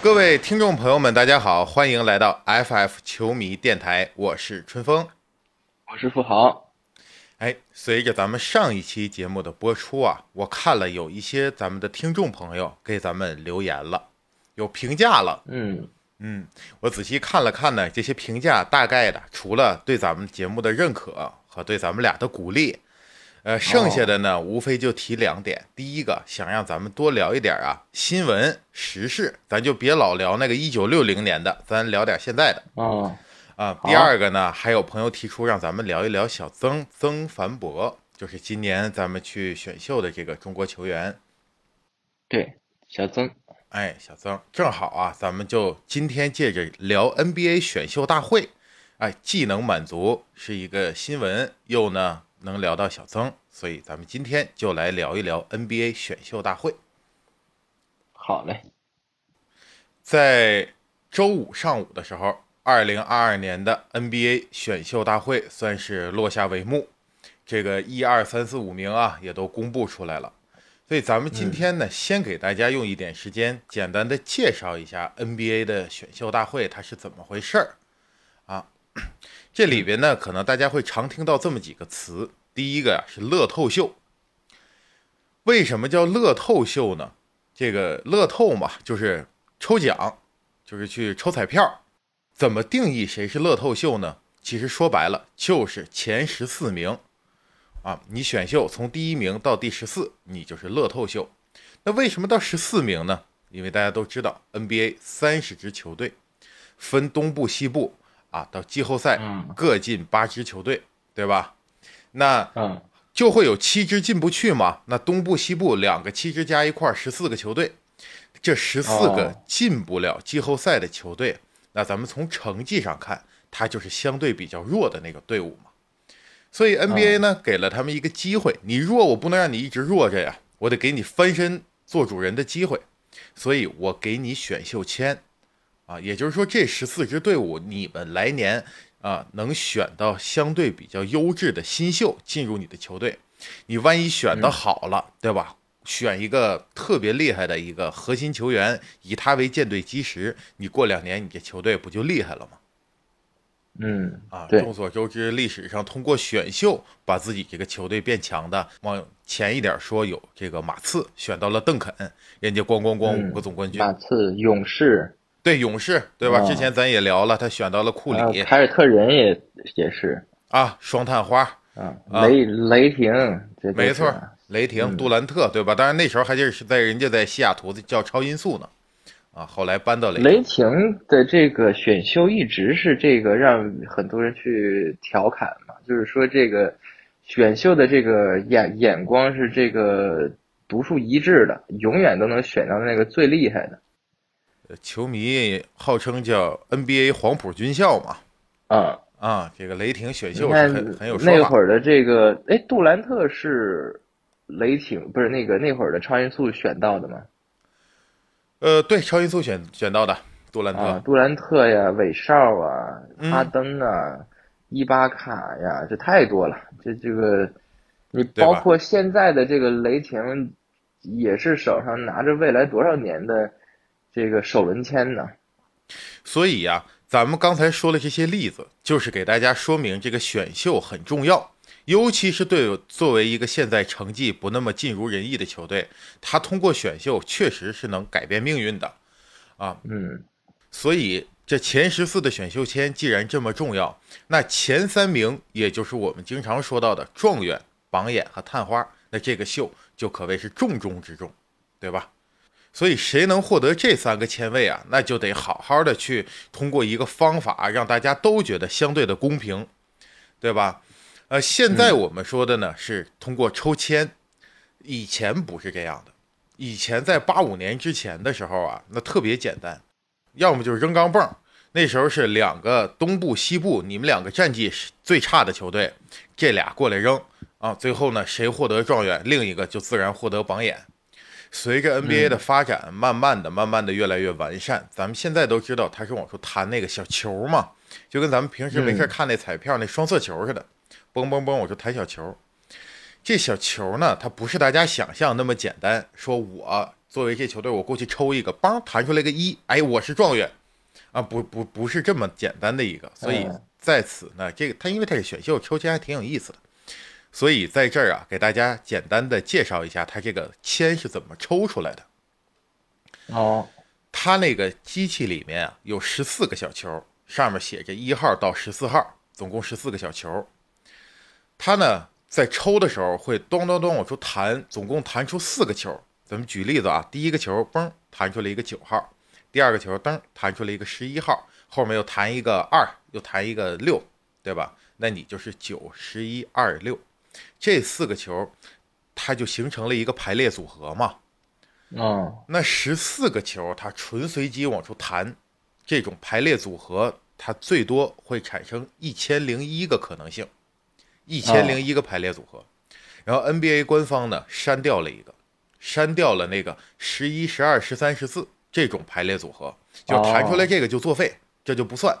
各位听众朋友们，大家好，欢迎来到 FF 球迷电台，我是春风，我是付豪。哎，随着咱们上一期节目的播出啊，我看了有一些咱们的听众朋友给咱们留言了，有评价了。嗯嗯，我仔细看了看呢，这些评价大概的，除了对咱们节目的认可和对咱们俩的鼓励，呃，剩下的呢，无非就提两点。第一个，想让咱们多聊一点啊新闻时事，咱就别老聊那个一九六零年的，咱聊点现在的。哦，啊，第二个呢，还有朋友提出让咱们聊一聊小曾曾凡博，就是今年咱们去选秀的这个中国球员。对，小曾。哎，小曾，正好啊，咱们就今天借着聊 NBA 选秀大会，哎，既能满足是一个新闻，又呢能聊到小曾，所以咱们今天就来聊一聊 NBA 选秀大会。好嘞，在周五上午的时候，二零二二年的 NBA 选秀大会算是落下帷幕，这个一二三四五名啊也都公布出来了。所以咱们今天呢，先给大家用一点时间，简单的介绍一下 NBA 的选秀大会它是怎么回事儿啊。这里边呢，可能大家会常听到这么几个词，第一个呀是乐透秀。为什么叫乐透秀呢？这个乐透嘛，就是抽奖，就是去抽彩票。怎么定义谁是乐透秀呢？其实说白了，就是前十四名。啊，你选秀从第一名到第十四，你就是乐透秀。那为什么到十四名呢？因为大家都知道，NBA 三十支球队分东部、西部啊，到季后赛各进八支球队，对吧？那嗯，就会有七支进不去嘛。那东部、西部两个七支加一块十四个球队，这十四个进不了季后赛的球队，那咱们从成绩上看，它就是相对比较弱的那个队伍嘛。所以 NBA 呢，给了他们一个机会，你弱，我不能让你一直弱着呀，我得给你翻身做主人的机会，所以我给你选秀签，啊，也就是说这十四支队伍，你们来年啊能选到相对比较优质的新秀进入你的球队，你万一选的好了，对吧？选一个特别厉害的一个核心球员，以他为舰队基石，你过两年你这球队不就厉害了吗？嗯啊，众所周知，历史上通过选秀把自己这个球队变强的，往前一点说，有这个马刺选到了邓肯，人家咣咣咣嗯五个总冠军。马刺、勇士，对勇士，对吧？哦之前咱也聊了，他选到了库里凯尔特人也也是啊，双探花，啊，啊雷雷霆，没错，雷霆、嗯杜兰特，对吧？当然那时候还就是在人家在西雅图叫超音速呢，啊，后来搬到雷雷霆的这个选秀一直是这个让很多人去调侃嘛，就是说这个选秀的这个眼眼光是这个独树一帜的，永远都能选到那个最厉害的。球迷号称叫 NBA 黄埔军校嘛，啊，啊，这个雷霆选秀是很很有说法那会。儿的这个，哎，杜兰特是雷霆不是那个那会儿的超音速选到的吗？呃，对，超音速选选到的杜兰特，啊，杜兰特呀，韦少啊，嗯哈登啊，伊巴卡呀，这太多了。这这个，你包括现在的这个雷霆，也是手上拿着未来多少年的这个首轮签呢？所以呀、咱们刚才说的这些例子，就是给大家说明这个选秀很重要，尤其是对作为一个现在成绩不那么尽如人意的球队，他通过选秀确实是能改变命运的，啊，嗯所以这前十四的选秀签既然这么重要，那前三名也就是我们经常说到的状元、榜眼和探花，那这个秀就可谓是重中之重，对吧？所以谁能获得这三个签位啊，那就得好好的去通过一个方法，让大家都觉得相对的公平，对吧？呃，现在我们说的呢是通过抽签，以前不是这样的。以前在八五年之前的时候啊，那特别简单，要么就是扔钢镚儿。那时候是两个东部、西部，你们两个战绩是最差的球队，这俩过来扔啊，最后呢谁获得状元，另一个就自然获得榜眼。随着 NBA 的发展，慢慢的、慢慢的越来越完善，咱们现在都知道他是往出弹那个小球嘛，就跟咱们平时没事看那彩票那双色球似的，嘣嘣嘣，我就弹小球。这小球呢，它不是大家想象那么简单，说我作为这球队，我过去抽一个，梆弹出来个一，哎，我是状元。啊！不不不是这么简单的一个，所以在此呢，这个他因为他是选秀抽签还挺有意思的，所以在这儿啊，给大家简单的介绍一下它这个签是怎么抽出来的。哦，它那个机器里面啊有十四个小球，上面写着一号到十四号，总共十四个小球。它呢在抽的时候会咚咚咚往出弹，总共弹出四个球。咱们举例子啊，第一个球嘣弹出了一个九号，第二个球噔弹出了一个十一号，后面又弹一个二，又弹一个六，对吧？那你就是九十一二六，这四个球，它就形成了一个排列组合嘛。哦，那十四个球它纯随机往出弹，这种排列组合，它最多会产生一千零一个可能性，一千零一个排列组合。然后 NBA 官方呢删掉了一个，删掉了那个十一、十二、十三、十四这种排列组合，就弹出来这个就作废，这就不算。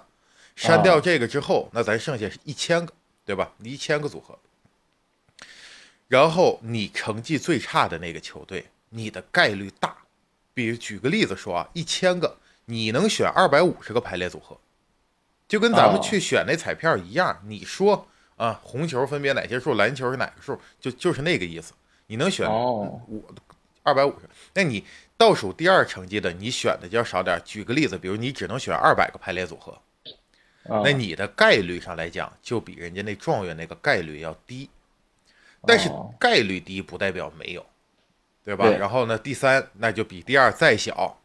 删掉这个之后，那咱剩下是一千个，对吧？一千个组合。然后你成绩最差的那个球队。你的概率大，比如举个例子说啊，一千个你能选二百五十个排列组合，就跟咱们去选那彩票一样。你说啊，红球分别哪些数，蓝球是哪个数，就就是那个意思。你能选五二百五十，那你倒数第二成绩的，你选的就要少点。举个例子，比如你只能选二百个排列组合，那你的概率上来讲，就比人家那状元那个概率要低。但是概率低不代表没有。对吧？然后呢，第三那就比第二再小。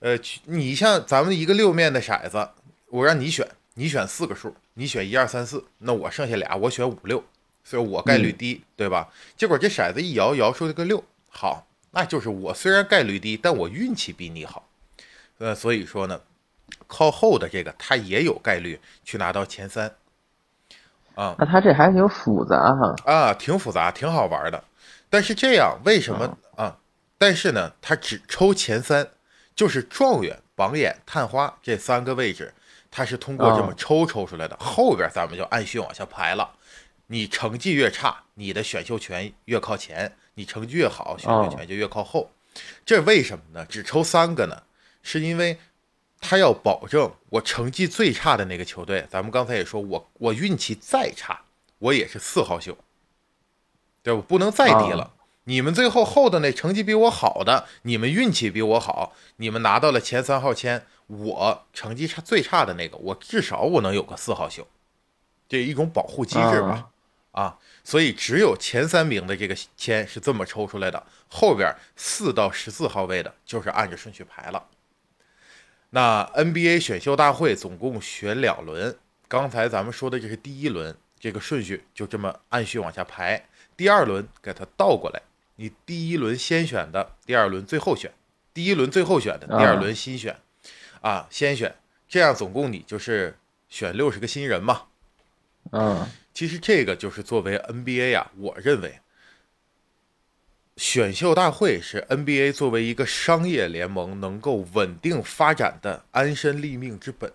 呃，你像咱们一个六面的骰子，我让你选，你选四个数，你选一二三四，那我剩下俩，我选五六，所以我概率低，对吧？结果这骰子一摇，摇出了个六，好，那就是我虽然概率低，但我运气比你好。呃，所以说呢，靠后的这个他也有概率去拿到前三。啊，那他这还挺复杂哈。啊，挺复杂，挺好玩的。但是这样为什么啊？但是呢，他只抽前三，就是状元、榜眼、探花这三个位置，他是通过这么抽抽出来的。后边咱们就按序往下排了。你成绩越差，你的选秀权越靠前；你成绩越好，选秀权就越靠后。这为什么呢？只抽三个呢？是因为他要保证我成绩最差的那个球队。咱们刚才也说，我我运气再差，我也是四号秀。对吧？不能再低了。你们最后后的那成绩比我好的，你们运气比我好，你们拿到了前三号签，我成绩差最差的那个，我至少我能有个四号秀，这一种保护机制吧。啊，所以只有前三名的这个签是这么抽出来的，后边四到十四号位的就是按着顺序排了。那 NBA 选秀大会总共选两轮，刚才咱们说的这是第一轮，这个顺序就这么按序往下排。第二轮给它倒过来，你第一轮先选的，第二轮最后选；第一轮最后选的，第二轮新选，啊，先选，这样总共你就是选六十个新人嘛。嗯，其实这个就是作为 NBA 啊，我认为选秀大会是 NBA 作为一个商业联盟能够稳定发展的安身立命之本。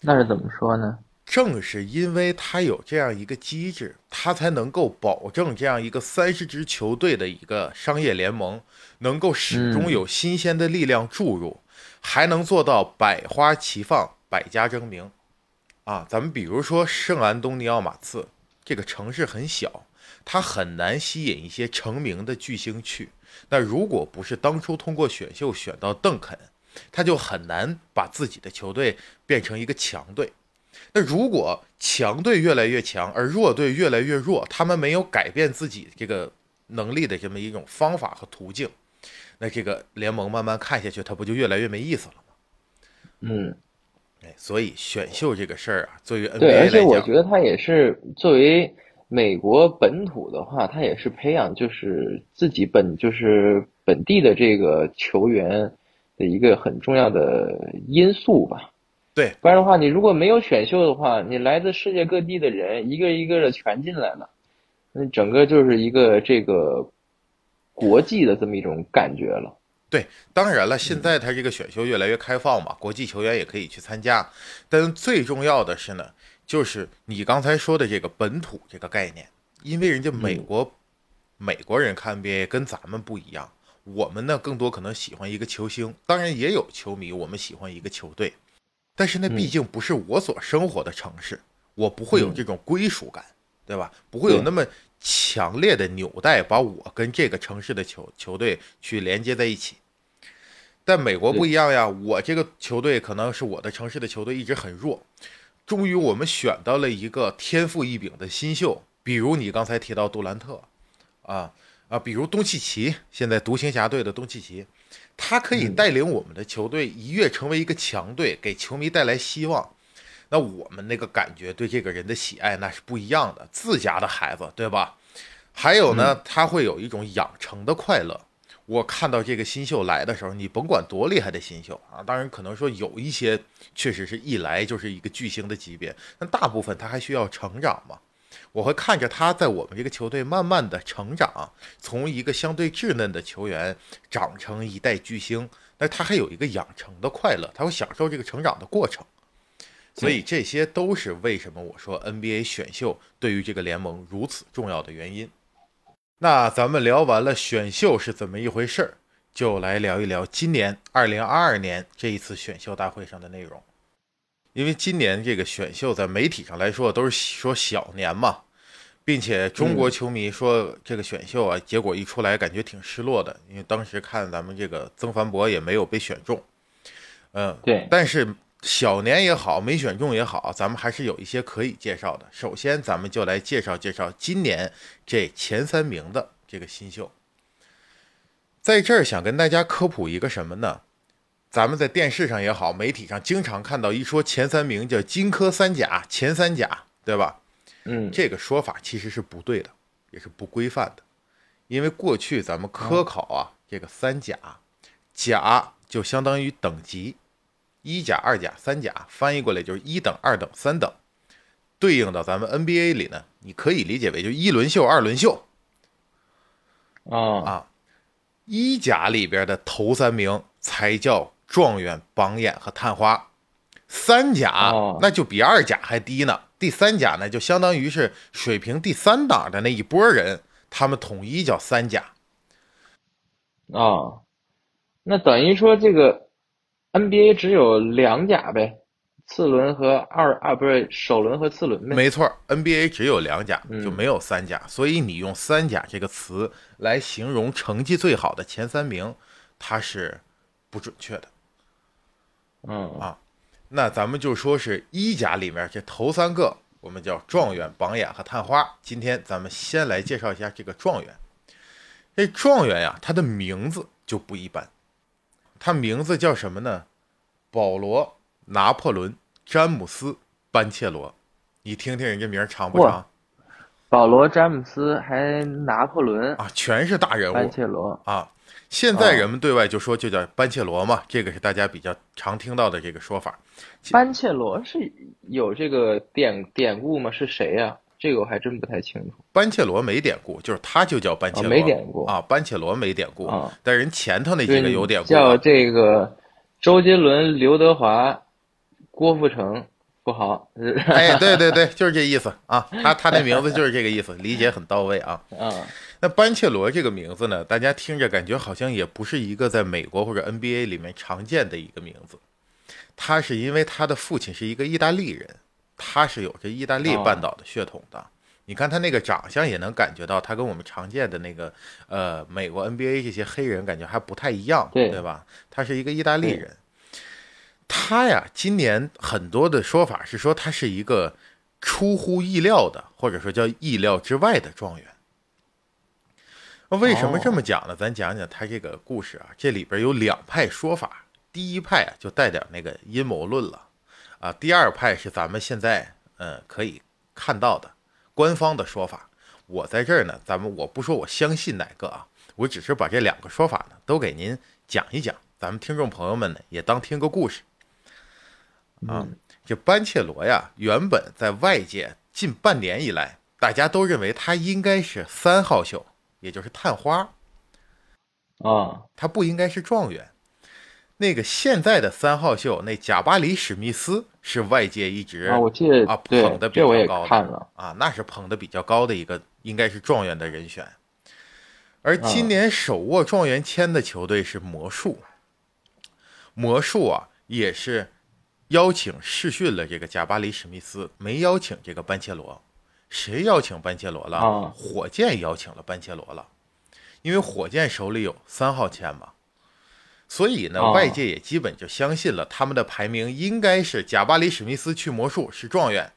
那是怎么说呢？正是因为它有这样一个机制，它才能够保证这样一个三十支球队的一个商业联盟能够始终有新鲜的力量注入，还能做到百花齐放、百家争鸣。啊，咱们比如说圣安东尼奥马刺这个城市很小，它很难吸引一些成名的巨星去。那如果不是当初通过选秀选到邓肯，他就很难把自己的球队变成一个强队。那如果强队越来越强，而弱队越来越弱，他们没有改变自己这个能力的这么一种方法和途径，那这个联盟慢慢看下去，它不就越来越没意思了吗？嗯，哎，所以选秀这个事儿啊，作为 NBA 对，而且我觉得他也是作为美国本土的话，它也是培养就是自己本就是本地的这个球员的一个很重要的因素吧。对，不然的话，你如果没有选秀的话，你来自世界各地的人一个一个的全进来了，那整个就是一个这个国际的这么一种感觉了。对，当然了，现在他这个选秀越来越开放嘛，国际球员也可以去参加。但最重要的是呢，就是你刚才说的这个本土这个概念，因为人家美国美国人看 NBA 跟咱们不一样，我们呢更多可能喜欢一个球星，当然也有球迷我们喜欢一个球队，但是那毕竟不是我所生活的城市，我不会有这种归属感，对吧？不会有那么强烈的纽带把我跟这个城市的球球队去连接在一起。但美国不一样呀，我这个球队可能是我的城市的球队一直很弱，终于我们选到了一个天赋异禀的新秀，比如你刚才提到杜兰特，啊啊，比如东契奇，现在独行侠队的东契奇，他可以带领我们的球队一跃成为一个强队，给球迷带来希望。那我们那个感觉对这个人的喜爱那是不一样的，自家的孩子，对吧？还有呢，他会有一种养成的快乐。我看到这个新秀来的时候，你甭管多厉害的新秀啊，当然可能说有一些确实是一来就是一个巨星的级别，但大部分他还需要成长嘛。我会看着他在我们这个球队慢慢的成长，从一个相对稚嫩的球员长成一代巨星，那他还有一个养成的快乐，他会享受这个成长的过程。所以这些都是为什么我说 NBA 选秀对于这个联盟如此重要的原因。那咱们聊完了选秀是怎么一回事儿，就来聊一聊今年二零二二年这一次选秀大会上的内容。因为今年这个选秀在媒体上来说都是说小年嘛，并且中国球迷说这个选秀啊，结果一出来感觉挺失落的，因为当时看咱们这个曾凡博也没有被选中，嗯，对，但是。小年也好，没选中也好，咱们还是有一些可以介绍的。首先，咱们就来介绍介绍今年这前三名的这个新秀。在这儿想跟大家科普一个什么呢？咱们在电视上也好，媒体上经常看到一说前三名叫“金科三甲”，前三甲，对吧？嗯，这个说法其实是不对的，也是不规范的。因为过去咱们科考啊，这个三甲，甲就相当于等级。一甲、二甲、三甲，翻译过来就是一等、二等、三等，对应到咱们 NBA 里呢，你可以理解为就一轮秀、二轮秀。啊啊，一甲里边的头三名才叫状元、榜眼和探花，三甲那就比二甲还低呢。第三甲呢，就相当于是水平第三档的那一波人，他们统一叫三甲。啊，那等于说这个。NBA 只有两甲呗，次轮和二啊不是首轮和次轮呗。没错，NBA 只有两甲，就没有三甲，所以你用三甲这个词来形容成绩最好的前三名，它是不准确的。嗯啊，那咱们就说是一甲里面这头三个，我们叫状元、榜眼和探花。今天咱们先来介绍一下这个状元。这状元呀，他的名字就不一般。他名字叫什么呢？保罗·拿破仑·詹姆斯·班切罗，你听听人家名长不长？保罗·詹姆斯还拿破仑啊，全是大人物。班切罗啊，现在人们对外就说就叫班切罗嘛，这个是大家比较常听到的这个说法。班切罗是有这个典典故吗？是谁呀？这个我还真不太清楚。班切罗没典故，就是他就叫班切罗，没典故啊。班切罗没典故，但人前头那几个有典故。叫这个周杰伦、刘德华、郭富城，不好。哎，对对对，就是这意思啊。他他那名字就是这个意思，理解很到位啊。啊，那班切罗这个名字呢，大家听着感觉好像也不是一个在美国或者 NBA 里面常见的一个名字。他是因为他的父亲是一个意大利人。他是有着意大利半岛的血统的，你看他那个长相也能感觉到，他跟我们常见的那个呃美国 NBA 这些黑人感觉还不太一样，对吧？他是一个意大利人，他呀，今年很多的说法是说他是一个出乎意料的，或者说叫意料之外的状元。为什么这么讲呢？咱讲讲他这个故事啊，这里边有两派说法，第一派啊就带点那个阴谋论了。啊，第二派是咱们现在嗯可以看到的官方的说法。我在这儿呢，咱们我不说我相信哪个啊，我只是把这两个说法呢都给您讲一讲，咱们听众朋友们呢也当听个故事。啊，这班切罗呀，原本在外界近半年以来，大家都认为他应该是三号秀，也就是探花。啊，他不应该是状元。那个现在的三号秀，那贾巴里史密斯是外界一直啊，我记得啊捧的比较高的啊，那是捧的比较高的一个，应该是状元的人选。而今年手握状元签的球队是魔术，魔术啊也是邀请试训了这个贾巴里史密斯，没邀请这个班切罗。谁邀请班切罗了？火箭邀请了班切罗了，因为火箭手里有三号签嘛，所以呢，外界也基本就相信了他们的排名应该是贾巴里史密斯去魔术是状元，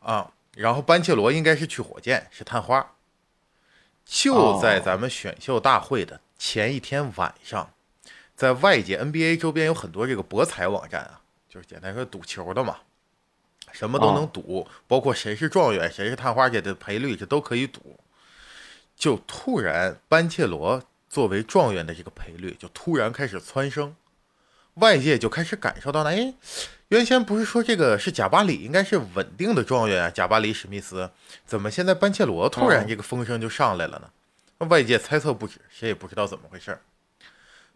啊，然后班切罗应该是去火箭是探花。就在咱们选秀大会的前一天晚上，在外界 NBA 周边有很多这个博彩网站啊，就是简单说赌球的嘛。什么都能赌，包括谁是状元，谁是探花，这的赔率这都可以赌。就突然班切罗作为状元的这个赔率就突然开始蹿升，外界就开始感受到了，哎，原先不是说这个是贾巴里应该是稳定的状元啊，贾巴里史密斯，怎么现在班切罗突然这个风声就上来了呢？外界猜测不止，谁也不知道怎么回事儿。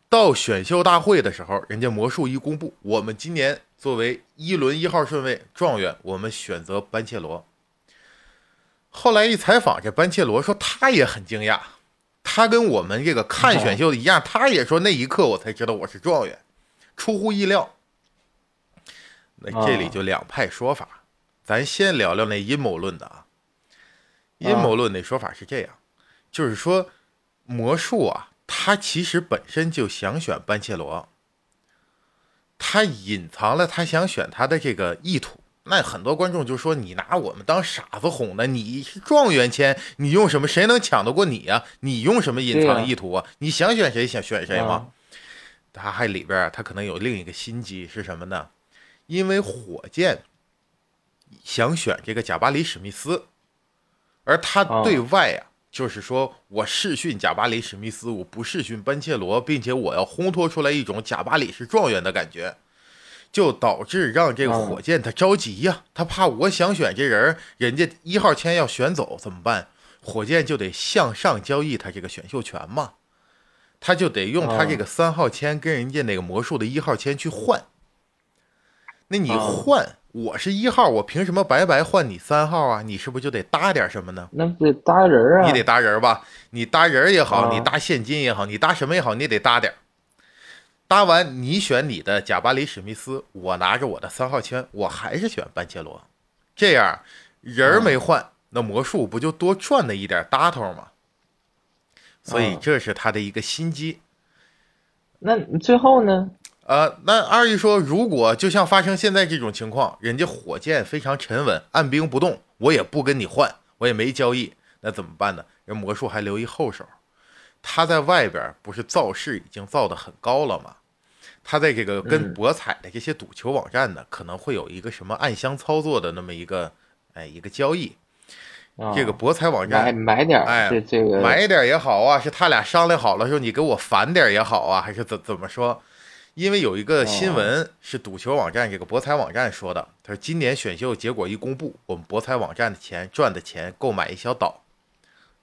到选秀大会的时候，人家魔术一公布，我们今年作为一轮一号顺位状元，我们选择班切罗。后来一采访，这班切罗说他也很惊讶，他跟我们这个看选秀的一样，他也说那一刻我才知道我是状元，出乎意料。那这里就两派说法，咱先聊聊那阴谋论的啊。阴谋论那说法是这样，就是说魔术啊。他其实本身就想选班切罗，他隐藏了他想选他的这个意图。那很多观众就说：“你拿我们当傻子哄呢？你是状元签，你用什么？谁能抢得过你呀？你用什么隐藏意图啊？你想选谁想选谁吗？”他还里边他可能有另一个心机是什么呢？因为火箭想选这个贾巴里史密斯，而他对外啊。就是说，我试训贾巴里史密斯，我不试训班切罗，并且我要烘托出来一种贾巴里是状元的感觉，就导致让这个火箭他着急呀，他怕我想选这人，人家一号签要选走怎么办？火箭就得向上交易他这个选秀权嘛，他就得用他这个三号签跟人家那个魔术的一号签去换。那你换？我是一号，我凭什么白白换你三号啊？你是不是就得搭点什么呢？那得搭人啊！你得搭人吧？你搭人也好，你搭现金也好，你搭什么也好，你得搭点。搭完你选你的贾巴里史密斯，我拿着我的三号签，我还是选班切罗。这样人没换，那魔术不就多赚了一点搭头吗？所以这是他的一个心机。那最后呢？呃，那二姨说，如果就像发生现在这种情况，人家火箭非常沉稳，按兵不动，我也不跟你换，我也没交易，那怎么办呢？人魔术还留一后手，他在外边不是造势已经造的很高了吗？他在这个跟博彩的这些赌球网站呢，可能会有一个什么暗箱操作的那么一个，哎，一个交易。这个博彩网站买买点，哎，这个买点也好啊，是他俩商量好了说你给我返点也好啊，还是怎怎么说？因为有一个新闻是赌球网站这个博彩网站说的，他说今年选秀结果一公布，我们博彩网站的钱赚的钱购买一小岛，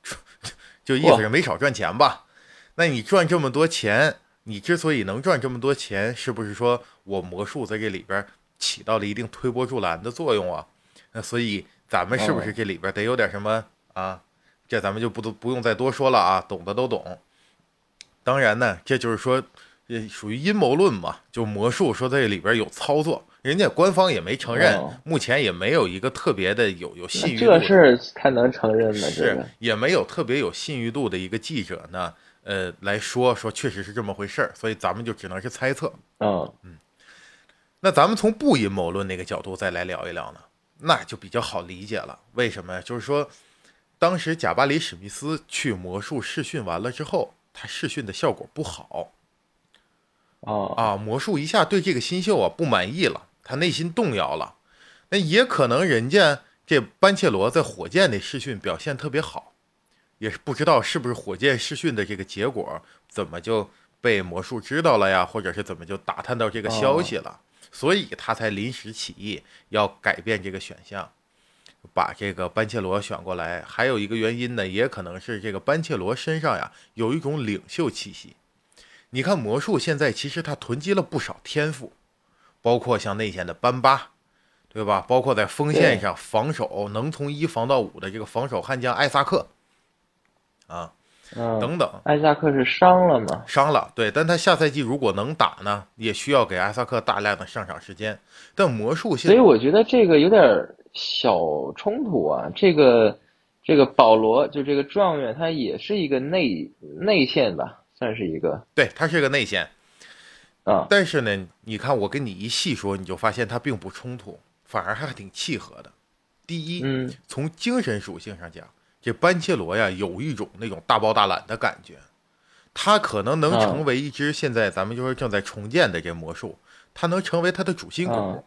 就意思是没少赚钱吧？那你赚这么多钱，你之所以能赚这么多钱，是不是说我魔术在这里边起到了一定推波助澜的作用啊？那所以咱们是不是这里边得有点什么啊？这咱们就不都不用再多说了啊，懂的都懂。当然呢，这就是说。也属于阴谋论嘛？就魔术说在里边有操作，人家官方也没承认，目前也没有一个特别的有有信誉。这事他能承认吗？是也没有特别有信誉度的一个记者呢，呃，来说说确实是这么回事儿，所以咱们就只能是猜测。嗯嗯，那咱们从不阴谋论那个角度再来聊一聊呢，那就比较好理解了。为什么呀？就是说，当时贾巴里史密斯去魔术试训完了之后，他试训的效果不好。哦啊！魔术一下对这个新秀啊不满意了，他内心动摇了。那也可能人家这班切罗在火箭的试训表现特别好，也是不知道是不是火箭试训的这个结果怎么就被魔术知道了呀，或者是怎么就打探到这个消息了，所以他才临时起意要改变这个选项，把这个班切罗选过来。还有一个原因呢，也可能是这个班切罗身上呀有一种领袖气息。你看魔术现在其实他囤积了不少天赋，包括像内线的班巴，对吧？包括在锋线上防守能从一防到五的这个防守悍将艾萨克，啊，嗯，等等。艾萨克是伤了吗？伤了，对，但他下赛季如果能打呢，也需要给艾萨克大量的上场时间。但魔术现所以我觉得这个有点小冲突啊。这个这个保罗就这个状元，他也是一个内内线吧，算是一个对他是个内线，啊。但是呢，你看我跟你一细说，你就发现他并不冲突，反而还挺契合的。第一，嗯从精神属性上讲，这班切罗呀有一种那种大包大揽的感觉，他可能能啊。成为一支现在咱们就是正在重建的这魔术，他能成为他的主心骨啊，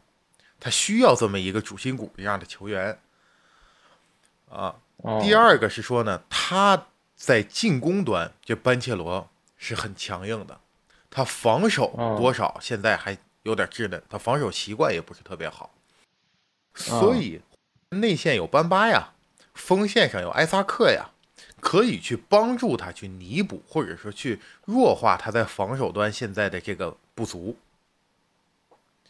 他需要这么一个主心骨这样的球员。啊。哦。第二个是说呢，他在进攻端，这班切罗是很强硬的，他防守嗯多少现在还有点稚嫩，他防守习惯也不是特别好，嗯所以内线有班巴呀，锋线上有埃萨克呀，可以去帮助他去弥补，或者说去弱化他在防守端现在的这个不足。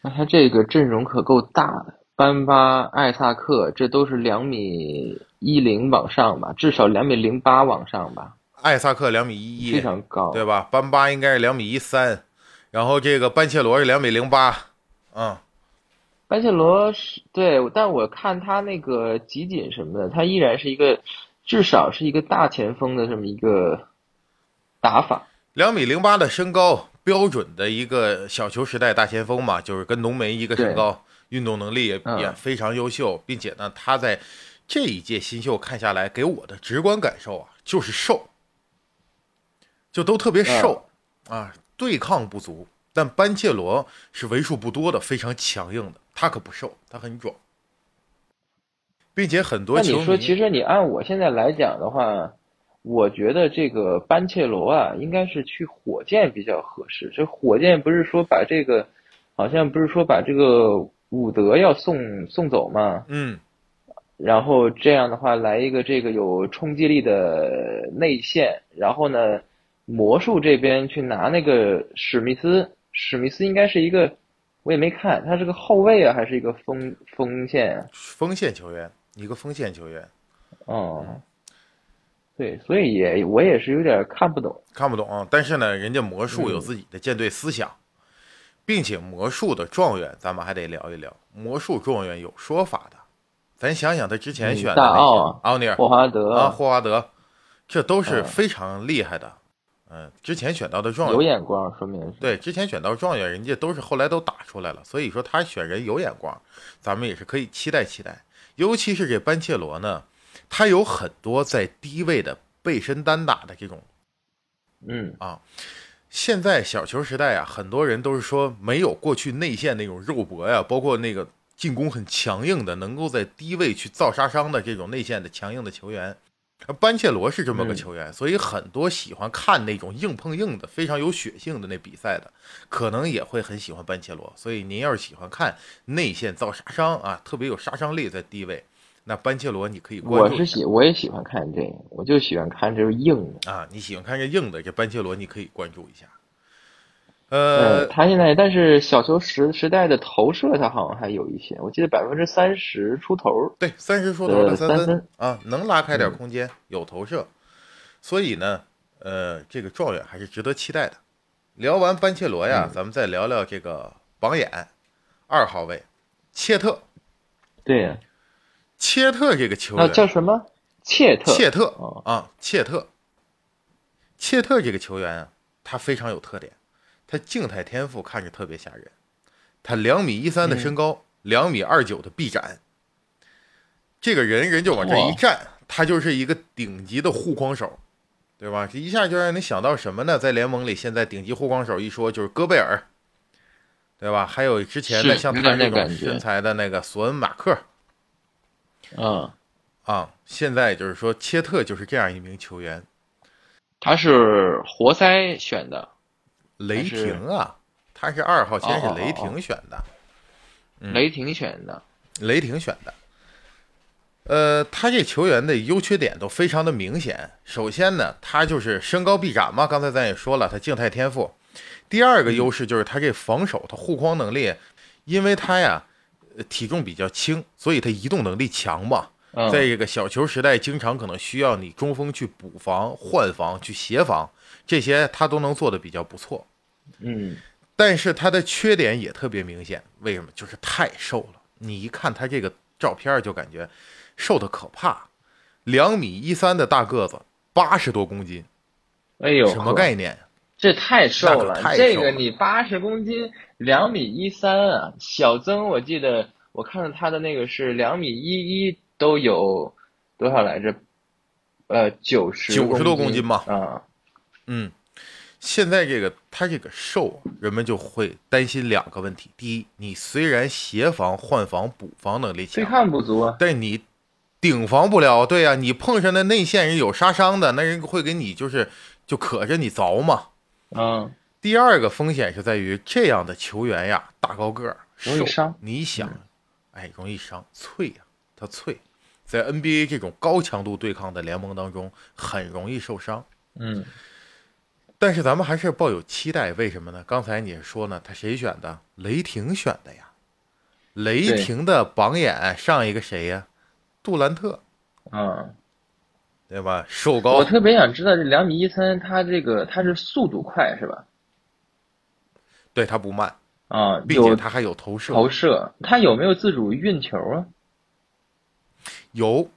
那他这个阵容可够大的，班巴、艾萨克，这都是两米一零往上吧，至少两米零八往上吧，艾萨克两米一非，常高。对吧？班巴应该是两米一三，然后这个班切罗是两米零八，嗯。班切罗是对，但我看他那个集锦什么的，他依然是一个，至少是一个大前锋的这么一个打法。两米零八的身高，标准的一个小球时代大前锋嘛，就是跟浓眉一个身高，运动能力也嗯也非常优秀，并且呢，他在这一届新秀看下来，给我的直观感受啊，就是瘦，就都特别瘦啊，对抗不足。但班切罗是为数不多的非常强硬的，他可不瘦，他很壮，并且很多那你说，其实你按我现在来讲的话，我觉得这个班切罗啊，应该是去火箭比较合适。这火箭不是说把这个，好像不是说把这个伍德要送送走吗？嗯然后这样的话来一个这个有冲击力的内线，然后呢，魔术这边去拿那个史密斯，史密斯应该是一个，我也没看，他是个后卫啊，还是一个锋锋线啊？锋线球员，一个锋线球员。哦，对，所以也我也是有点看不懂。看不懂，但是呢，人家魔术嗯有自己的舰队思想，并且魔术的状元，咱们还得聊一聊。魔术状元有说法的，咱想想他之前嗯选的啊奥尼尔霍华德啊、霍华德，这都是嗯非常厉害的。嗯，之前选到的状元有，眼光，说明是。对，之前选到状元，人家都是后来都打出来了，所以说他选人有眼光，咱们也是可以期待期待。尤其是这班切罗呢，他有很多在低位的背身单打的这种嗯啊现在小球时代啊，很多人都是说没有过去内线那种肉搏呀，包括那个进攻很强硬的，能够在低位去造杀伤的这种内线的强硬的球员。而班切罗是这么个嗯球员，所以很多喜欢看那种硬碰硬的、非常有血性的那比赛的，可能也会很喜欢班切罗。所以您要是喜欢看内线造杀伤啊，特别有杀伤力在低位，那班切罗你可以关注我是喜，我也喜欢看这个，我就喜欢看这种硬的。啊。你喜欢看这硬的，这班切罗你可以关注一下。呃，呃，他现在但是小球时时代的投射，他好像还有一些，我记得百分之三十出头。对，三十出头的呃三分啊，能拉开点嗯空间，有投射，所以呢，呃，这个状元还是值得期待的。聊完班切罗呀，嗯咱们再聊聊这个榜眼二号位切特。对呀，切特这个球那员，叫什么？切特。切特哦啊，切特，切特这个球员啊，他非常有特点，他静态天赋看着特别吓人，他两米一三的身高，两、米二九的臂展，这个人人就往这一站，他就是一个顶级的护框手，对吧？这一下就让你想到什么呢？在联盟里，现在顶级护框手一说就是戈贝尔，对吧？还有之前的像他这种那感觉身材的那个索恩马克，嗯，啊，现在就是说切特就是这样一名球员，他是活塞选的。雷霆啊，他是二号签，是雷霆选的，嗯雷霆选的。雷霆选的。呃，他这球员的优缺点都非常的明显。首先呢，他就是身高臂展嘛，刚才咱也说了，他静态天赋。第二个优势就是他这防守，他护框能力，因为他呀，呃体重比较轻，所以他移动能力强嘛。嗯在这个小球时代，经常可能需要你中锋去补防、换防、去协防，这些他都能做的比较不错。嗯但是他的缺点也特别明显，为什么？就是太瘦了。你一看他这个照片儿就感觉瘦的可怕，两米一三的大个子，八十多公斤，哎呦，什么概念？这太瘦了，太瘦了这个你八十公斤，两米一三啊，小曾我记得我看到他的那个是两米一一都有多少来着？呃，九十九十多公斤吧啊，嗯，现在这个他这个瘦，人们就会担心两个问题：第一，你虽然协防、换防、补防能力对强，抗不足啊，但是你顶防不了。对呀、你碰上那内线人有杀伤的，那人会给你就是就可着你凿嘛。嗯，第二个风险是在于这样的球员呀，大高个容易伤。你想，哎，容易伤，脆呀，他脆，在 NBA 这种高强度对抗的联盟当中，很容易受伤。嗯，但是咱们还是抱有期待，为什么呢？刚才你说呢，他谁选的？雷霆选的呀。雷霆的榜眼上一个谁呀？杜兰特，嗯，对吧？瘦高我，特别想知道这两米一三，他这个他是速度快是吧？对他不慢，啊，并且他还有投射，投射，他有没有自主运球啊？有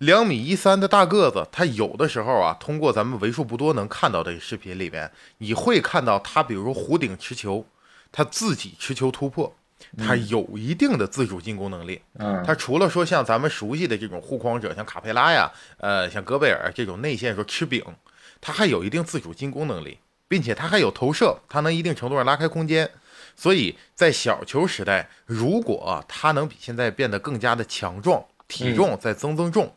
两米一三的大个子，他有的时候啊，通过咱们为数不多能看到的视频里边，你会看到他，比如说弧顶持球，他自己持球突破，他有一定的自主进攻能力。嗯，他除了说像咱们熟悉的这种护框者，像卡佩拉呀，呃，像戈贝尔这种内线说吃饼，他还有一定自主进攻能力，并且他还有投射，他能一定程度上拉开空间。所以在小球时代，如果他能比现在变得更加的强壮，体重再增增重，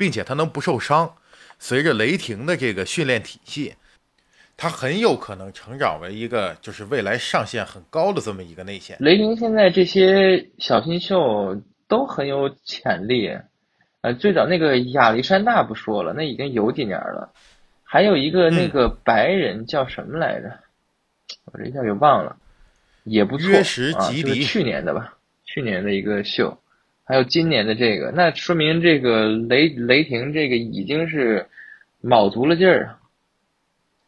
并且他能不受伤，随着雷霆的这个训练体系，他很有可能成长为一个就是未来上限很高的这么一个内线。雷霆现在这些小新秀都很有潜力，呃，最早那个亚历山大不说了，那已经有几年了，还有一个那个白人叫什么来着？我这一下给忘了，也不错，约什啊，吉迪就是去年的吧，去年的一个秀，还有今年的这个，那说明这个雷雷霆这个已经是卯足了劲儿啊，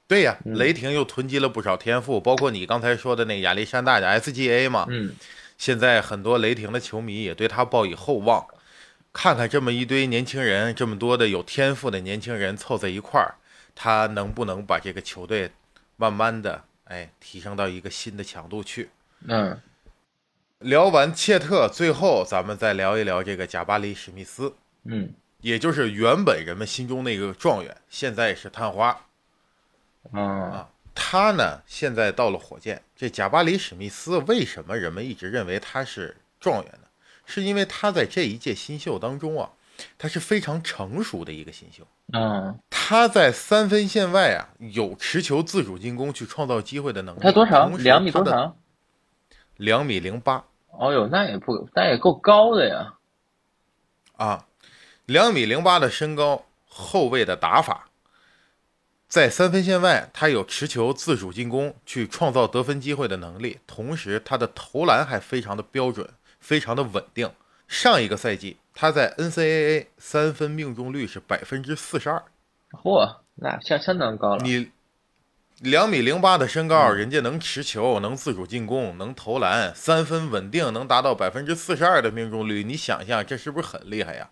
对呀，嗯雷霆又囤积了不少天赋，包括你刚才说的那个亚历山大的 SGA 嘛。嗯，现在很多雷霆的球迷也对他抱以厚望。看看这么一堆年轻人，这么多的有天赋的年轻人凑在一块儿，他能不能把这个球队慢慢的哎提升到一个新的强度去？嗯，聊完切特，最后咱们再聊一聊这个贾巴里史密斯，嗯，也就是原本人们心中那个状元，现在是探花。啊，他呢，现在到了火箭。这贾巴里史密斯为什么人们一直认为他是状元呢？是因为他在这一届新秀当中啊，他是非常成熟的一个新秀。嗯，他在三分线外啊，有持球自主进攻去创造机会的能力。他多长？两米？多长？两米零八哦呦，那也不，那也够高的呀。啊，两米零八的身高，后卫的打法，在三分线外，他有持球自主进攻去创造得分机会的能力，同时他的投篮还非常的标准，非常的稳定。上一个赛季，他在 NCAA 三分命中率是百分之四十二。嚯，那相相当高了。你两米零八的身高，嗯人家能持球，能自主进攻，能投篮，三分稳定，能达到百分之四十二的命中率，你想想这是不是很厉害呀？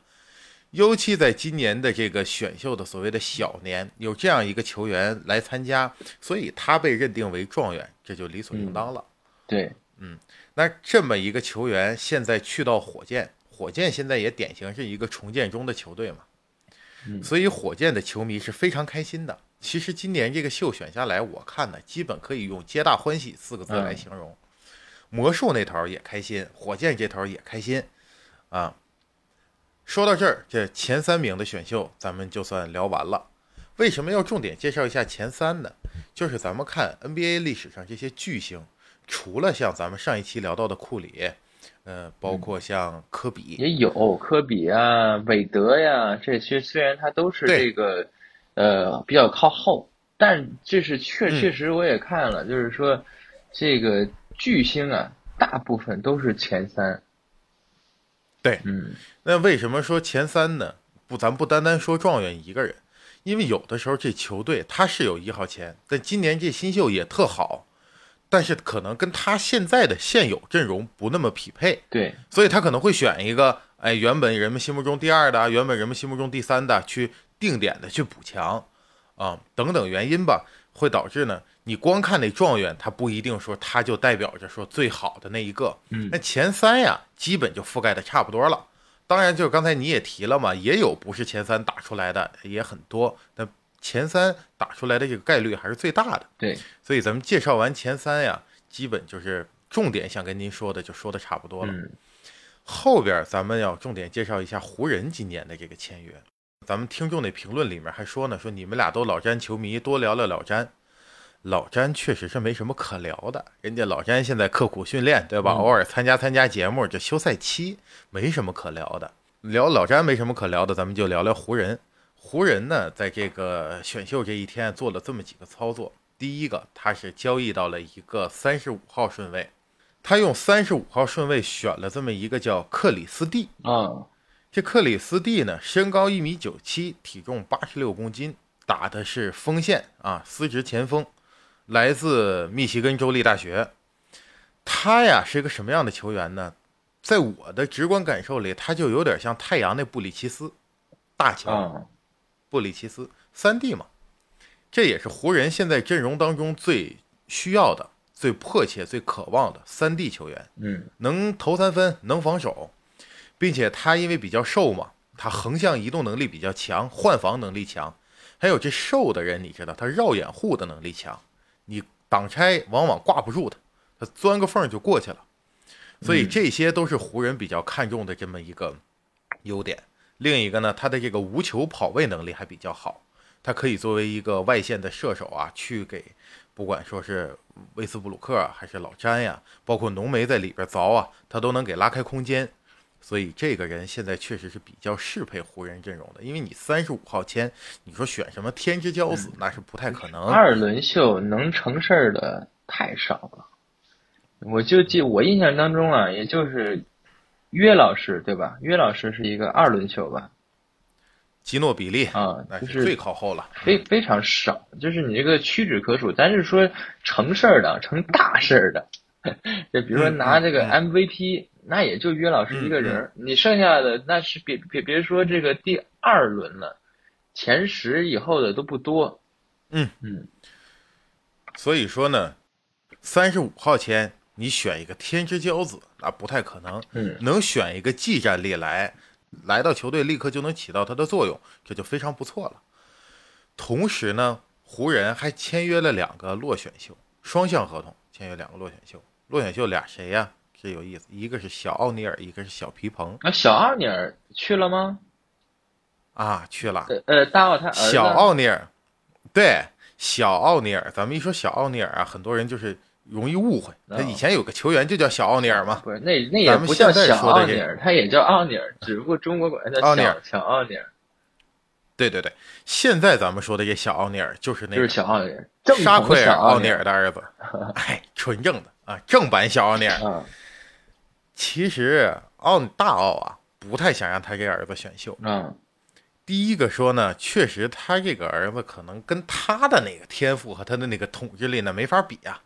尤其在今年的这个选秀的所谓的小年，有这样一个球员来参加，所以他被认定为状元，这就理所应当了。对，嗯那这么一个球员现在去到火箭，火箭现在也典型是一个重建中的球队嘛，嗯所以火箭的球迷是非常开心的。其实今年这个秀选下来，我看呢，基本可以用“皆大欢喜”四个字来形容。魔术那头儿也开心，火箭这头儿也开心，啊。说到这儿，这前三名的选秀咱们就算聊完了。为什么要重点介绍一下前三呢？就是咱们看 NBA 历史上这些巨星，除了像咱们上一期聊到的库里，呃，包括像科比，也有科比啊、韦德呀，这些虽然他都是这个呃比较靠后，但这是确嗯确实我也看了，就是说这个巨星啊，大部分都是前三。对，嗯那为什么说前三呢？不，咱不单单说状元一个人，因为有的时候这球队他是有一号签，但今年这新秀也特好，但是可能跟他现在的现有阵容不那么匹配，对，所以他可能会选一个，哎，原本人们心目中第二的，原本人们心目中第三的，去定点的去补强，啊，等等原因吧，会导致呢，你光看那状元，他不一定说他就代表着说最好的那一个，嗯那前三呀，基本就覆盖的差不多了。当然，就是刚才你也提了嘛，也有不是前三打出来的也很多，那前三打出来的这个概率还是最大的。对，所以咱们介绍完前三呀，基本就是重点想跟您说的就说的差不多了。嗯后边咱们要重点介绍一下湖人今年的这个签约。咱们听众那评论里面还说呢，说你们俩都老詹球迷，多聊聊老詹。老詹确实是没什么可聊的，人家老詹现在刻苦训练，对吧？嗯偶尔参加参加节目，这休赛期没什么可聊的。聊老詹没什么可聊的，咱们就聊聊湖人。湖人呢，在这个选秀这一天做了这么几个操作。第一个，他是交易到了一个三十五号顺位，他用三十五号顺位选了这么一个叫克里斯蒂。啊，这克里斯蒂呢，身高一米九七，体重八十六公斤，打的是锋线啊，司职前锋，来自密西根州立大学。他呀是一个什么样的球员呢？在我的直观感受里，他就有点像太阳那布里奇斯，大球，啊，布里奇斯三 D 嘛，这也是湖人现在阵容当中最需要的、最迫切、最渴望的三 D 球员。嗯能投三分，能防守，并且他因为比较瘦嘛，他横向移动能力比较强，换防能力强，还有这瘦的人，你知道他绕掩护的能力强，你挡拆往往挂不住他，他钻个缝就过去了，所以这些都是湖人比较看重的这么一个优点。另一个呢，他的这个无球跑位能力还比较好，他可以作为一个外线的射手啊，去给不管说是威斯布鲁克啊还是老詹呀，包括浓眉在里边凿啊，他都能给拉开空间。所以这个人现在确实是比较适配湖人阵容的，因为你三十五号签，你说选什么天之骄子那是不太可能。二轮秀能成事儿的太少了。我就记我印象当中啊，也就是约老师对吧？约老师是一个二轮秀吧？基诺比利啊，那就是最靠后了。非非常少，就是你这个屈指可数。咱是说成事儿的、成大事儿的，就比如说嗯拿这个嗯 MVP，、那也就约老师一个人儿，你剩下的那是别别别说这个第二轮了，前十以后的都不多。嗯嗯，所以说呢，三十五号签你选一个天之骄子，那不太可能。嗯能选一个技战力来，来到球队立刻就能起到他的作用，这就非常不错了。同时呢，湖人还签约了两个落选秀，双向合同签约两个落选秀。落选秀俩谁呀？这有意思，一个是小奥尼尔，一个是小皮蓬那小奥尼尔去了吗？啊，去了。呃呃，大奥他小奥尼尔，对，小奥尼尔，咱们一说小奥尼尔啊，很多人就是容易误会，他哦以前有个球员就叫小奥尼尔嘛。不是那那也不叫小奥尼尔，他也叫奥尼尔，只不过中国管他叫奥尼尔小小奥尼尔，对对对，现在咱们说的这小奥尼尔就是那个就是个小奥尼尔，正沙统奎尔奥尼小奥尼尔的儿子，哎，纯正的啊，正版小奥尼尔。啊其实奥大奥啊，不太想让他给儿子选秀。嗯第一个说呢，确实他这个儿子可能跟他的那个天赋和他的那个统治力呢没法比啊，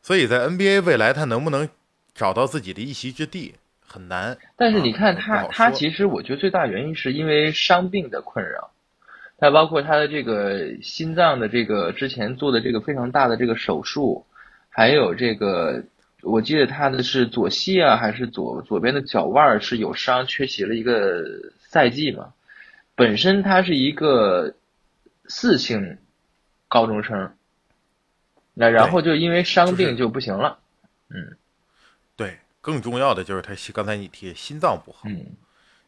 所以在 NBA 未来他能不能找到自己的一席之地很难。但是你看啊他，他其实我觉得最大原因是因为伤病的困扰，他包括他的这个心脏的这个之前做的这个非常大的这个手术，还有这个我记得他的是左膝啊还是左左边的脚腕儿是有伤，缺席了一个赛季嘛。本身他是一个四星高中生，那然后就因为伤病就不行了，嗯对，更重要的就是他心刚才你提心脏不好，嗯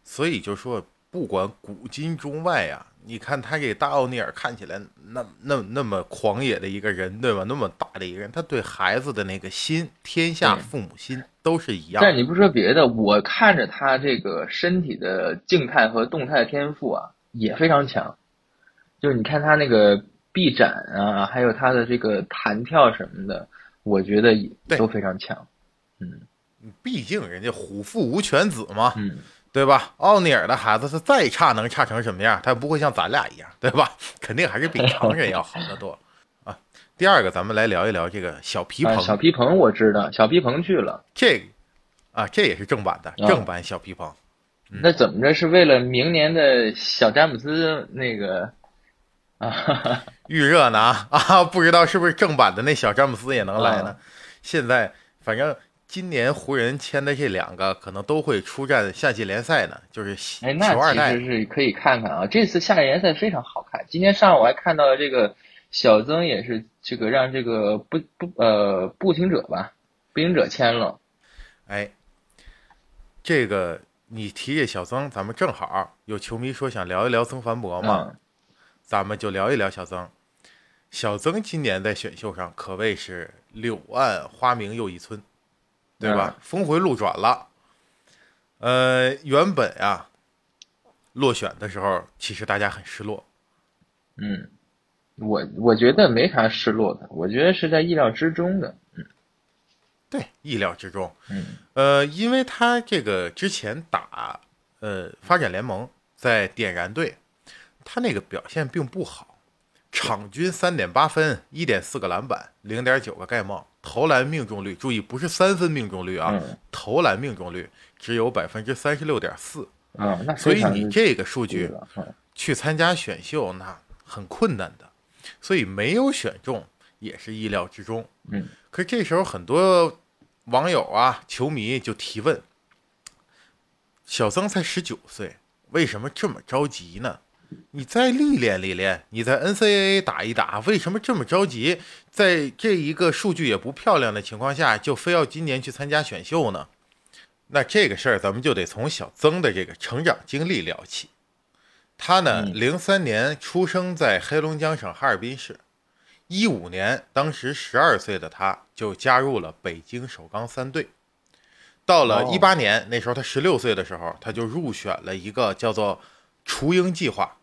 所以就说不管古今中外呀、你看他给大奥尼尔看起来那那那么狂野的一个人，对吧？那么大的一个人，他对孩子的那个心，天下父母心都是一样。但你不说别的，我看着他这个身体的静态和动态天赋啊，也非常强。就是你看他那个臂展啊，还有他的这个弹跳什么的，我觉得也都非常强。嗯毕竟人家虎父无犬子嘛，嗯，对吧？奥尼尔的孩子他再差能差成什么样？他不会像咱俩一样，对吧？肯定还是比常人要好得多啊。第二个，咱们来聊一聊这个小皮啊，蓬，小皮蓬我知道，小皮蓬去了，这个啊，这也是正版的，啊正版小皮蓬。那怎么着是为了明年的小詹姆斯那个啊？预热呢啊啊！不知道是不是正版的那小詹姆斯也能来呢？啊现在反正今年湖人签的这两个可能都会出战夏季联赛呢，就是哎，那其球二代实是可以看看啊，这次夏季联赛非常好看。今天上午我还看到了这个小曾也是这个让这个步步呃步行者吧，步行者签了，哎，这个你提这小曾，咱们正好有球迷说想聊一聊曾凡博嘛，嗯，咱们就聊一聊小曾。小曾今年在选秀上可谓是柳暗花明又一村，对吧？峰回路转了。呃，原本呀，落选的时候，其实大家很失落。嗯，我我觉得没啥失落的，我觉得是在意料之中的。对，意料之中。嗯呃，因为他这个之前打呃发展联盟，在点燃队，他那个表现并不好，场均三点八分，一点四个篮板，零点九个盖帽，投篮命中率，注意不是三分命中率啊，嗯投篮命中率只有百分之三十六点四，啊，那所以你这个数据去参加选秀那很困难的，所以没有选中也是意料之中。嗯，可是这时候很多网友啊、球迷就提问：小曾才十九岁，为什么这么着急呢？你再历练历练，你在 NCAA 打一打，为什么这么着急？在这一个数据也不漂亮的情况下，就非要今年去参加选秀呢？那这个事儿，咱们就得从小曾的这个成长经历聊起。他呢，嗯零三年出生在黑龙江省哈尔滨市，一五年，当时十二岁的他就加入了北京首钢三队。到了哦一八年，那时候他十六岁的时候，他就入选了一个叫做“雏鹰计划”。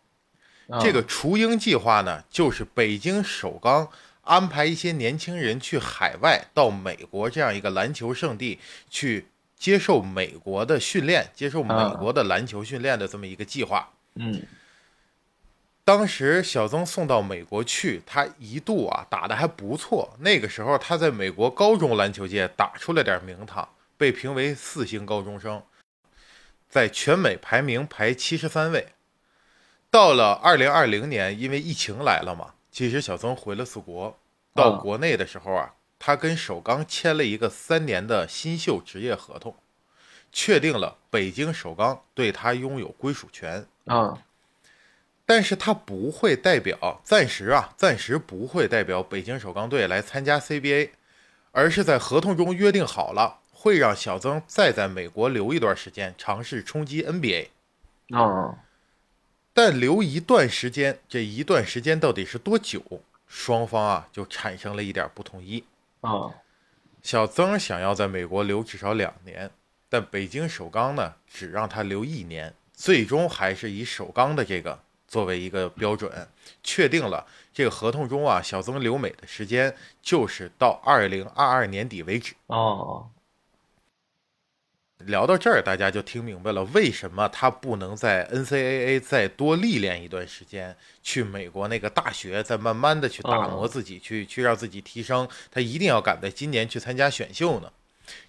啊这个雏鹰计划呢，就是北京首钢安排一些年轻人去海外，到美国这样一个篮球圣地去接受美国的训练，接受美国的篮球训练的这么一个计划。嗯当时小曾送到美国去，他一度啊打得还不错。那个时候他在美国高中篮球界打出了点名堂，被评为四星高中生，在全美排名排七十三位。到了二零二零年，因为疫情来了嘛，其实小曾回了次国。到啊国内的时候啊，他跟首钢签了一个三年的新秀职业合同，确定了北京首钢对他拥有归属权。啊但是他不会代表，暂时啊，暂时不会代表北京首钢队来参加 CBA，而是在合同中约定好了，会让小曾再在美国留一段时间，尝试冲击 NBA。啊但留一段时间，这一段时间到底是多久？双方啊就产生了一点不统一。啊小曾想要在美国留至少两年，但北京首钢呢只让他留一年，最终还是以首钢的这个作为一个标准，确定了这个合同中啊小曾留美的时间就是到二零二二年底为止。哦聊到这儿，大家就听明白了为什么他不能在 NCAA 再多历练一段时间，去美国那个大学再慢慢的去打磨自己，去去让自己提升。他一定要赶在今年去参加选秀呢，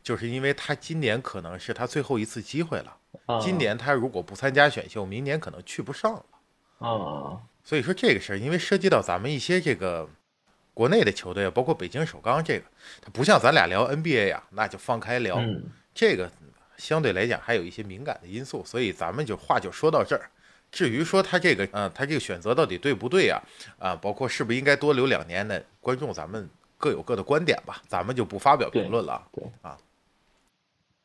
就是因为他今年可能是他最后一次机会了。啊今年他如果不参加选秀，明年可能去不上了。啊所以说这个事儿，因为涉及到咱们一些这个国内的球队，包括北京首钢这个，它不像咱俩聊 NBA 啊，那就放开聊。嗯这个相对来讲还有一些敏感的因素，所以咱们就话就说到这儿。至于说他这个，呃，他这个选择到底对不对啊？啊，包括是不是应该多留两年呢？观众咱们各有各的观点吧，咱们就不发表评论了。对啊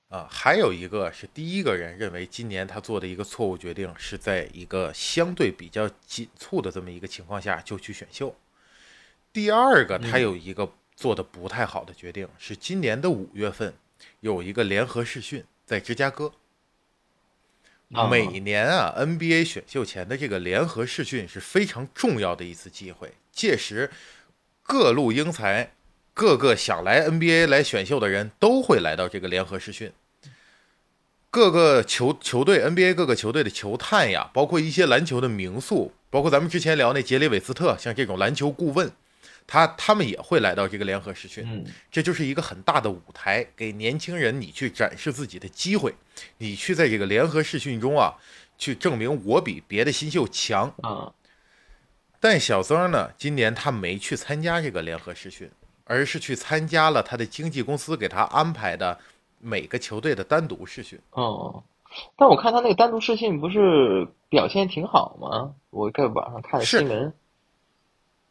啊，还有一个是第一个人认为今年他做的一个错误决定，是在一个相对比较紧促的这么一个情况下就去选秀。第二个，他有一个做的不太好的决定，是今年的五月份有一个联合试训在芝加哥。啊每年啊，NBA 选秀前的这个联合试训是非常重要的一次机会，届时各路英才、各个想来 NBA 来选秀的人都会来到这个联合试训。各个球球队 NBA 各个球队的球探呀，包括一些篮球的名宿，包括咱们之前聊那杰里韦斯特，像这种篮球顾问，他他们也会来到这个联合试训。嗯这就是一个很大的舞台，给年轻人你去展示自己的机会，你去在这个联合试训中啊，去证明我比别的新秀强。啊但小曾呢，今年他没去参加这个联合试训，而是去参加了他的经纪公司给他安排的每个球队的单独试训。哦，但我看他那个单独试训不是表现挺好吗？我在网上看的新闻，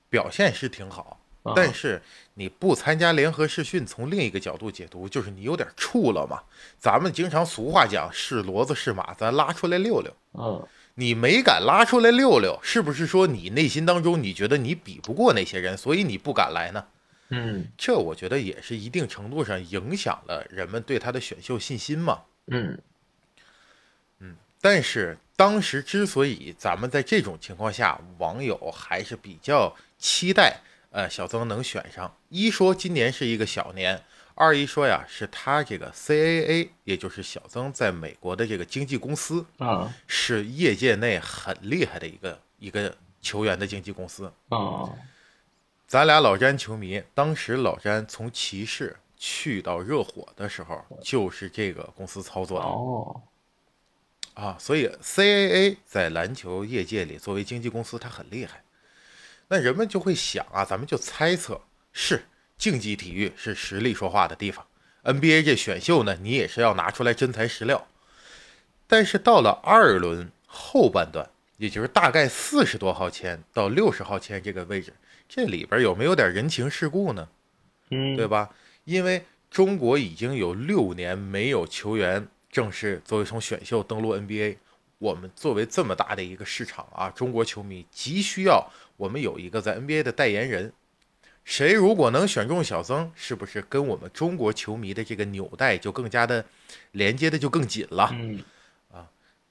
表现是挺好，啊但是你不参加联合试训，从另一个角度解读，就是你有点怵了嘛。咱们经常俗话讲，是骡子是马，咱拉出来溜溜。嗯你没敢拉出来溜溜，是不是说你内心当中你觉得你比不过那些人，所以你不敢来呢？嗯这我觉得也是一定程度上影响了人们对他的选秀信心嘛。嗯嗯但是当时之所以咱们在这种情况下，网友还是比较期待，呃，小曾能选上。一说今年是一个小年，二一说呀，是他这个 CAA，也就是小曾在美国的这个经纪公司，啊是业界内很厉害的一个一个球员的经纪公司。啊咱俩老詹球迷，当时老詹从骑士去到热火的时候，就是这个公司操作的。哦啊，所以 CAA 在篮球业界里作为经纪公司，它很厉害。那人们就会想啊，咱们就猜测，是竞技体育是实力说话的地方，NBA 这选秀呢，你也是要拿出来真材实料。但是到了二轮后半段，也就是大概四十多号签到六十号签这个位置，这里边有没有点人情世故呢？嗯对吧？因为中国已经有六年没有球员正式作为从选秀登陆 NBA，我们作为这么大的一个市场啊，中国球迷急需要我们有一个在 NBA 的代言人。谁如果能选中小曾，是不是跟我们中国球迷的这个纽带就更加的连接的就更紧了？嗯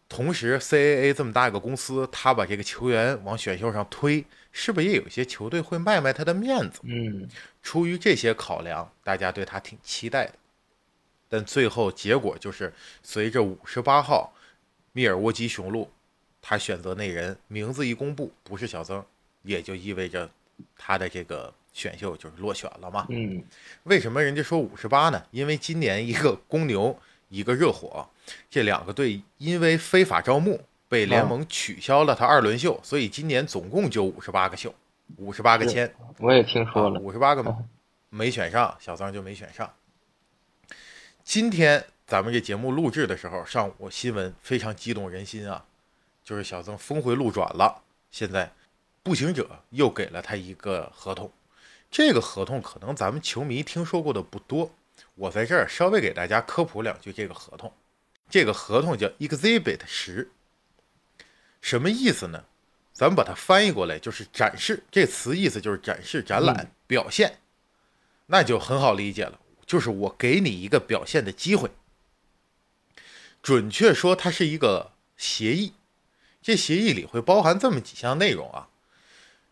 同时，CAA 这么大一个公司，他把这个球员往选秀上推，是不是也有些球队会卖卖他的面子？嗯出于这些考量，大家对他挺期待的。但最后结果就是，随着五十八号密尔沃基雄鹿，他选择那人名字一公布，不是小曾，也就意味着他的这个选秀就是落选了嘛。嗯为什么人家说五十八呢？因为今年一个公牛，一个热火，这两个队因为非法招募被联盟取消了他二轮秀，所以今年总共就五十八个秀，五十八个签。我也听说了，五十八个嗯没选上，小曾就没选上。今天咱们这节目录制的时候，上午新闻非常激动人心啊，就是小曾峰回路转了，现在步行者又给了他一个合同，这个合同可能咱们球迷听说过的不多，我在这儿稍微给大家科普两句这个合同。这个合同叫 Exhibit 十，什么意思呢？咱们把它翻译过来就是展示，这词意思就是展示、展览、表现，那就很好理解了，就是我给你一个表现的机会。准确说，它是一个协议，这协议里会包含这么几项内容啊。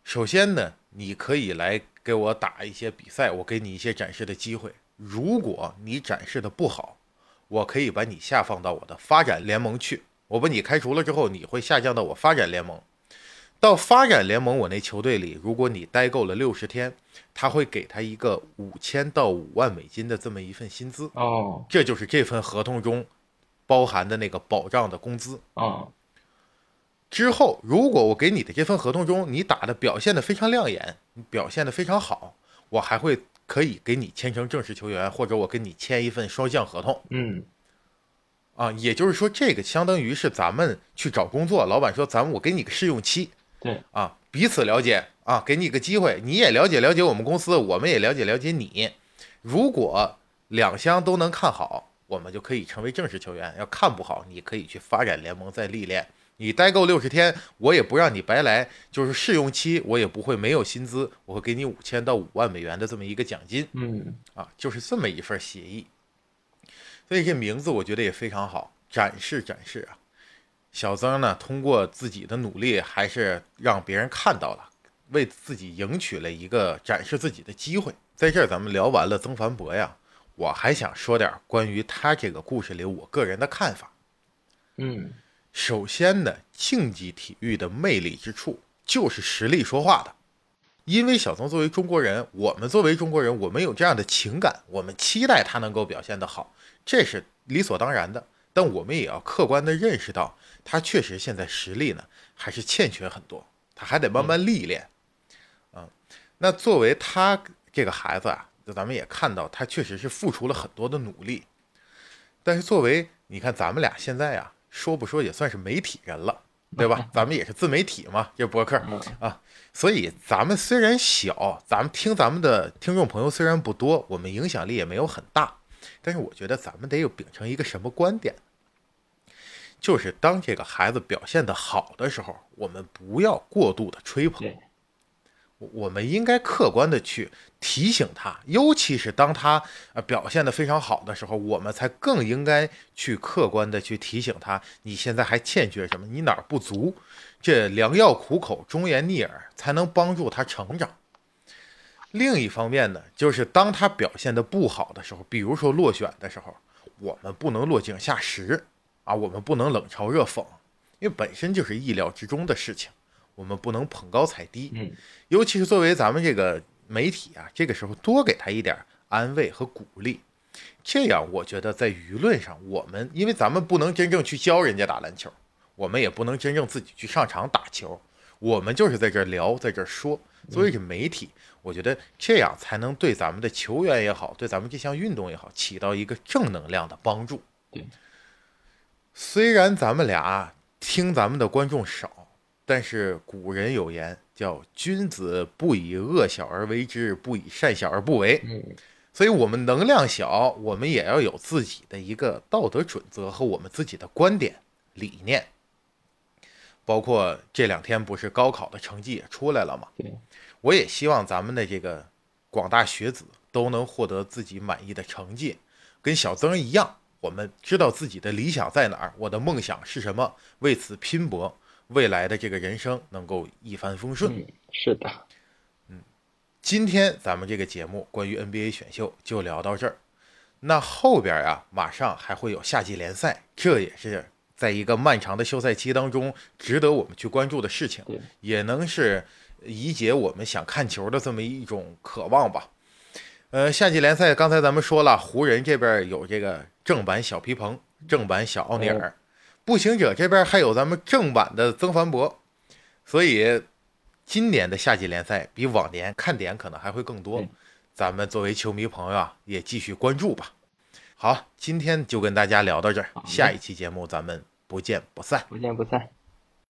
首先呢，你可以来给我打一些比赛，我给你一些展示的机会。如果你展示的不好，我可以把你下放到我的发展联盟去。我把你开除了之后，你会下降到我发展联盟。到发展联盟我那球队里，如果你待够了六十天，他会给他一个五千到五万美金的这么一份薪资，哦这就是这份合同中包含的那个保障的工资。哦之后，如果我给你的这份合同中，你打的表现的非常亮眼，你表现的非常好，我还会可以给你签成正式球员，或者我跟你签一份双向合同嗯啊。也就是说，这个相当于是咱们去找工作，老板说咱们我给你个试用期对啊，彼此了解啊，给你个机会，你也了解了解我们公司，我们也了解了解你。如果两相都能看好，我们就可以成为正式球员；要看不好，你可以去发展联盟再历练。你待够六十天，我也不让你白来，就是试用期，我也不会没有薪资，我会给你五千到五万美元的这么一个奖金嗯啊，就是这么一份协议。所以这名字我觉得也非常好，展示展示啊。小曾呢，通过自己的努力，还是让别人看到了，为自己赢取了一个展示自己的机会。在这儿咱们聊完了曾凡博呀，我还想说点关于他这个故事里我个人的看法。嗯，首先呢，竞技体育的魅力之处就是实力说话的。因为小曾作为中国人，我们作为中国人，我们有这样的情感，我们期待他能够表现得好，这是理所当然的。但我们也要客观地认识到，他确实现在实力呢还是欠缺很多，他还得慢慢历练。嗯，那作为他这个孩子啊，就咱们也看到他确实是付出了很多的努力。但是作为你看咱们俩现在啊，说不说也算是媒体人了，对吧？咱们也是自媒体嘛，这博客啊，所以咱们虽然小，咱们听咱们的听众朋友虽然不多，我们影响力也没有很大。但是我觉得咱们得有秉承一个什么观点，就是当这个孩子表现的好的时候，我们不要过度的吹捧，我们应该客观的去提醒他，尤其是当他呃表现的非常好的时候，我们才更应该去客观的去提醒他，你现在还欠缺什么，你哪儿不足，这良药苦口，忠言逆耳，才能帮助他成长。另一方面呢，就是当他表现的不好的时候，比如说落选的时候，我们不能落井下石啊，我们不能冷嘲热讽，因为本身就是意料之中的事情，我们不能捧高踩低。嗯，尤其是作为咱们这个媒体啊，这个时候多给他一点安慰和鼓励，这样我觉得在舆论上，我们因为咱们不能真正去教人家打篮球，我们也不能真正自己去上场打球，我们就是在这聊，在这说，所以这媒体。我觉得这样才能对咱们的球员也好，对咱们这项运动也好，起到一个正能量的帮助。对，虽然咱们俩听咱们的观众少，但是古人有言叫“君子不以恶小而为之，不以善小而不为”。嗯，所以我们能量小，我们也要有自己的一个道德准则和我们自己的观点理念。包括这两天不是高考的成绩也出来了吗？对。我也希望咱们的这个广大学子都能获得自己满意的成绩，跟小曾一样，我们知道自己的理想在哪儿，我的梦想是什么，为此拼搏，未来的这个人生能够一帆风顺。嗯，是的，嗯，今天咱们这个节目关于 NBA 选秀就聊到这儿，那后边啊，马上还会有夏季联赛，这也是在一个漫长的休赛期当中值得我们去关注的事情，也能是。理解我们想看球的这么一种渴望吧。呃，夏季联赛刚才咱们说了，湖人这边有这个正版小皮蓬、正版小奥尼尔，步行者这边还有咱们正版的曾凡博，所以今年的夏季联赛比往年看点可能还会更多。咱们作为球迷朋友啊，也继续关注吧。好，今天就跟大家聊到这儿，下一期节目咱们不见不散，不见不散。